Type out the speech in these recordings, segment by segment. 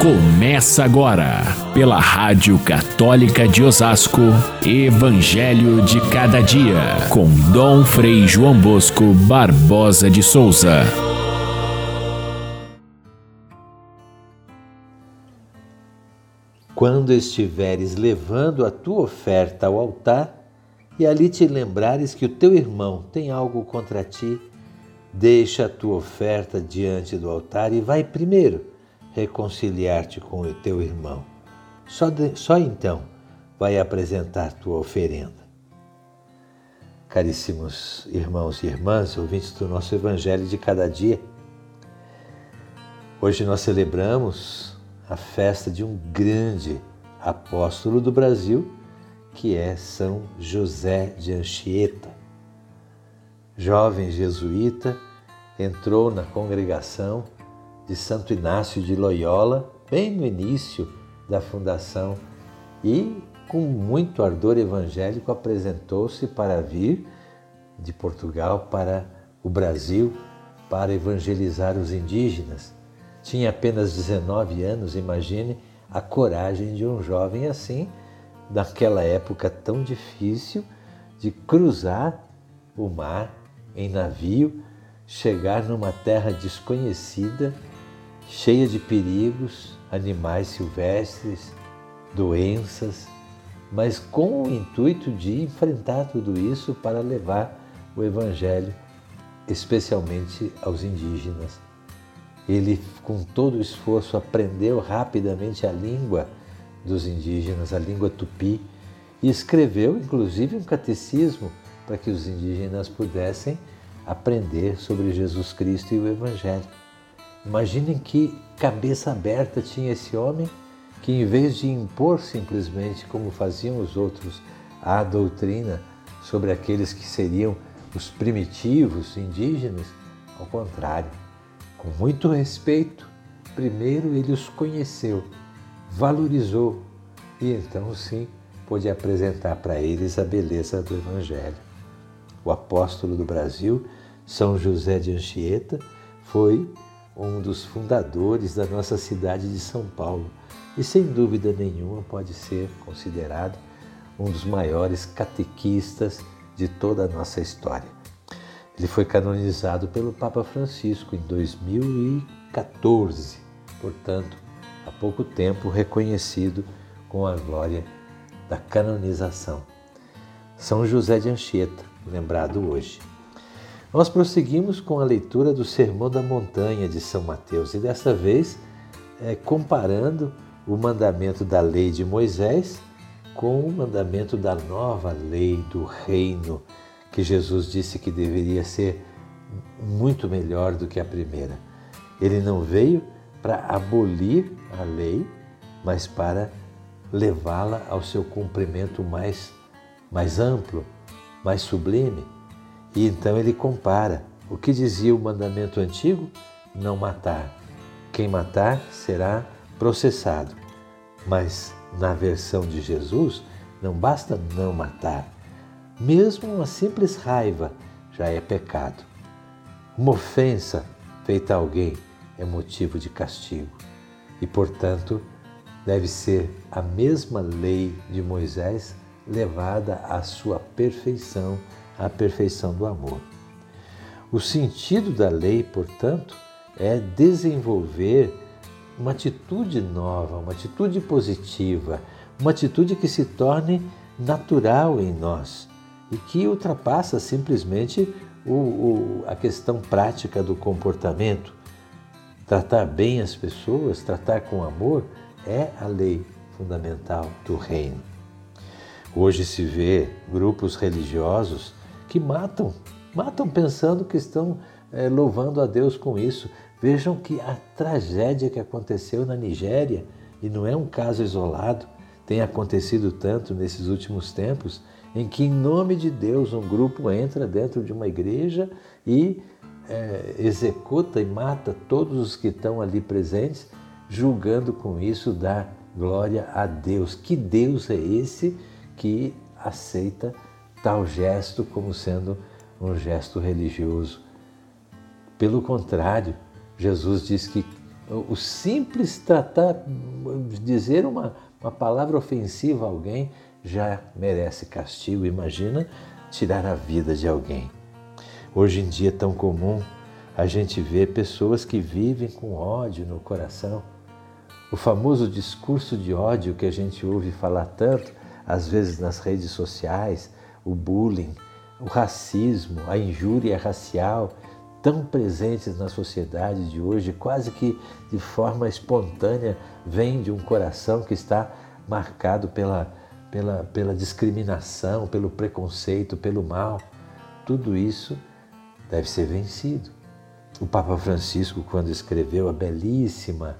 Começa agora, pela Rádio Católica de Osasco, Evangelho de Cada Dia, com Dom Frei João Bosco Barbosa de Souza. Quando estiveres levando a tua oferta ao altar, e ali te lembrares que o teu irmão tem algo contra ti, deixa a tua oferta diante do altar e vai primeiro reconciliar-te com o teu irmão. Só, de, só então vai apresentar tua oferenda. Caríssimos irmãos e irmãs, ouvintes do nosso Evangelho de cada dia, hoje nós celebramos a festa de um grande apóstolo do Brasil, que é São José de Anchieta. Jovem jesuíta, entrou na congregação de Santo Inácio de Loyola, bem no início da fundação, e com muito ardor evangélico apresentou-se para vir de Portugal para o Brasil para evangelizar os indígenas. Tinha apenas 19 anos, imagine a coragem de um jovem assim, naquela época tão difícil, de cruzar o mar em navio, chegar numa terra desconhecida cheia de perigos, animais silvestres, doenças, mas com o intuito de enfrentar tudo isso para levar o Evangelho, especialmente aos indígenas. Ele, com todo o esforço, aprendeu rapidamente a língua dos indígenas, a língua tupi, e escreveu, inclusive, um catecismo para que os indígenas pudessem aprender sobre Jesus Cristo e o Evangelho. Imaginem que cabeça aberta tinha esse homem que, em vez de impor simplesmente, como faziam os outros, a doutrina sobre aqueles que seriam os primitivos indígenas, ao contrário, com muito respeito, primeiro ele os conheceu, valorizou e então sim pôde apresentar para eles a beleza do Evangelho. O apóstolo do Brasil, São José de Anchieta, foi um dos fundadores da nossa cidade de São Paulo e, sem dúvida nenhuma, pode ser considerado um dos maiores catequistas de toda a nossa história. Ele foi canonizado pelo Papa Francisco em 2014, portanto, há pouco tempo reconhecido com a glória da canonização. São José de Anchieta, lembrado hoje. Nós prosseguimos com a leitura do Sermão da Montanha de São Mateus e dessa vez é, comparando o mandamento da lei de Moisés com o mandamento da nova lei do reino, que Jesus disse que deveria ser muito melhor do que a primeira. Ele não veio para abolir a lei, mas para levá-la ao seu cumprimento mais, mais amplo, mais sublime. E então ele compara o que dizia o mandamento antigo: não matar. Quem matar será processado. Mas na versão de Jesus, não basta não matar. Mesmo uma simples raiva já é pecado. Uma ofensa feita a alguém é motivo de castigo. E, portanto, deve ser a mesma lei de Moisés levada à sua perfeição a perfeição do amor. O sentido da lei, portanto, é desenvolver uma atitude nova, uma atitude positiva, uma atitude que se torne natural em nós e que ultrapassa simplesmente o, o, a questão prática do comportamento. Tratar bem as pessoas, tratar com amor, é a lei fundamental do reino. Hoje se vê grupos religiosos que matam, matam pensando que estão é, louvando a Deus com isso. Vejam que a tragédia que aconteceu na Nigéria, e não é um caso isolado, tem acontecido tanto nesses últimos tempos, em que, em nome de Deus, um grupo entra dentro de uma igreja e é, executa e mata todos os que estão ali presentes, julgando com isso dar glória a Deus. Que Deus é esse que aceita tal gesto como sendo um gesto religioso. Pelo contrário, Jesus diz que o simples tratar, dizer uma, uma palavra ofensiva a alguém já merece castigo. Imagina tirar a vida de alguém. Hoje em dia é tão comum a gente ver pessoas que vivem com ódio no coração. O famoso discurso de ódio que a gente ouve falar tanto, às vezes nas redes sociais, o bullying, o racismo, a injúria racial, tão presentes na sociedade de hoje, quase que de forma espontânea, vem de um coração que está marcado pela, pela, pela discriminação, pelo preconceito, pelo mal. Tudo isso deve ser vencido. O Papa Francisco, quando escreveu a belíssima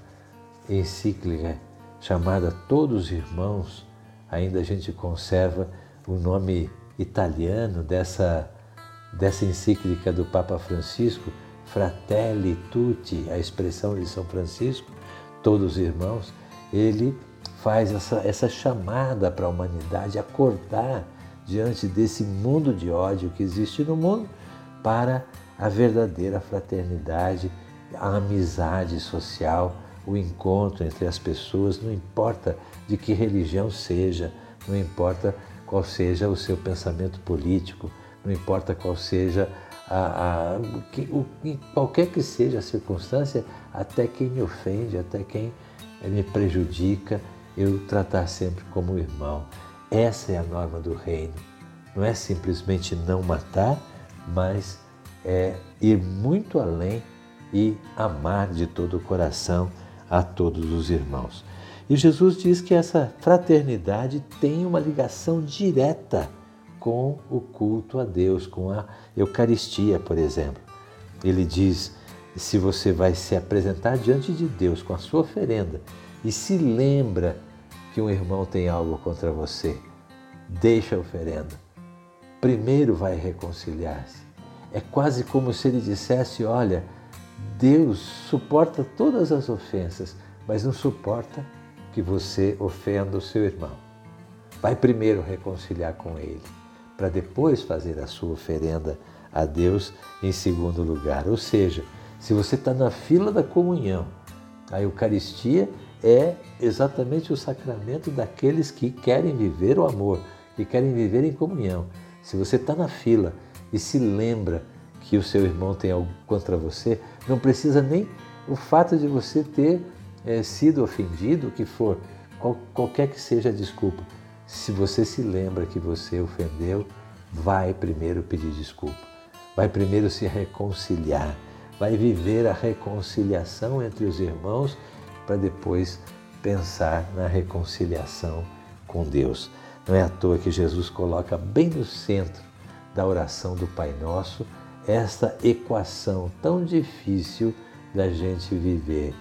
encíclica chamada Todos Irmãos, ainda a gente conserva o nome italiano dessa dessa encíclica do Papa Francisco, Fratelli Tutti, a expressão de São Francisco, todos irmãos, ele faz essa, essa chamada para a humanidade acordar diante desse mundo de ódio que existe no mundo para a verdadeira fraternidade, a amizade social, o encontro entre as pessoas, não importa de que religião seja, não importa qual seja o seu pensamento político, não importa qual seja a, a o, qualquer que seja a circunstância, até quem me ofende, até quem me prejudica, eu tratar sempre como irmão. Essa é a norma do reino. Não é simplesmente não matar, mas é ir muito além e amar de todo o coração a todos os irmãos. E Jesus diz que essa fraternidade tem uma ligação direta com o culto a Deus, com a Eucaristia, por exemplo. Ele diz: se você vai se apresentar diante de Deus com a sua oferenda e se lembra que um irmão tem algo contra você, deixa a oferenda. Primeiro vai reconciliar-se. É quase como se ele dissesse: Olha, Deus suporta todas as ofensas, mas não suporta que você ofenda o seu irmão. Vai primeiro reconciliar com ele para depois fazer a sua oferenda a Deus em segundo lugar. Ou seja, se você está na fila da comunhão, a Eucaristia é exatamente o sacramento daqueles que querem viver o amor, que querem viver em comunhão. Se você está na fila e se lembra que o seu irmão tem algo contra você, não precisa nem o fato de você ter é, sido ofendido, o que for, qual, qualquer que seja a desculpa. Se você se lembra que você ofendeu, vai primeiro pedir desculpa, vai primeiro se reconciliar, vai viver a reconciliação entre os irmãos para depois pensar na reconciliação com Deus. Não é à toa que Jesus coloca bem no centro da oração do Pai Nosso esta equação tão difícil da gente viver.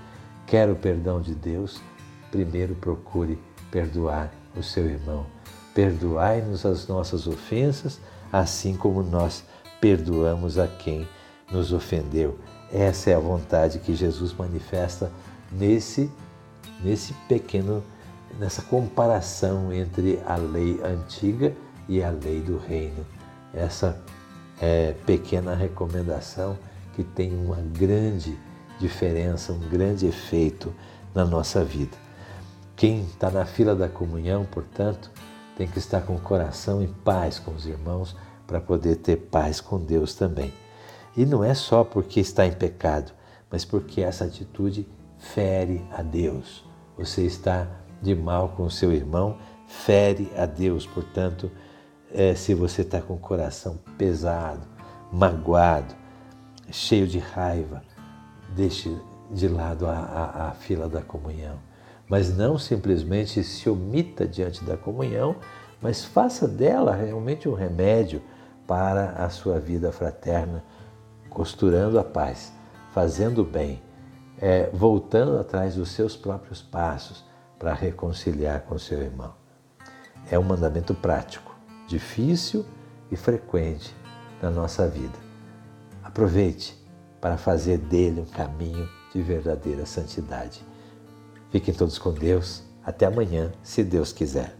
Quer o perdão de Deus? Primeiro procure perdoar o seu irmão. Perdoai-nos as nossas ofensas, assim como nós perdoamos a quem nos ofendeu. Essa é a vontade que Jesus manifesta nesse nesse pequeno nessa comparação entre a lei antiga e a lei do reino. Essa é, pequena recomendação que tem uma grande diferença, um grande efeito na nossa vida. Quem está na fila da comunhão, portanto, tem que estar com o coração em paz com os irmãos para poder ter paz com Deus também. E não é só porque está em pecado, mas porque essa atitude fere a Deus. Você está de mal com o seu irmão, fere a Deus. Portanto, é, se você está com o coração pesado, magoado, cheio de raiva, deixe de lado a, a, a fila da comunhão mas não simplesmente se omita diante da comunhão, mas faça dela realmente um remédio para a sua vida fraterna, costurando a paz, fazendo o bem, é, voltando atrás dos seus próprios passos para reconciliar com seu irmão. É um mandamento prático, difícil e frequente na nossa vida. Aproveite para fazer dele um caminho de verdadeira santidade. Fiquem todos com Deus. Até amanhã, se Deus quiser.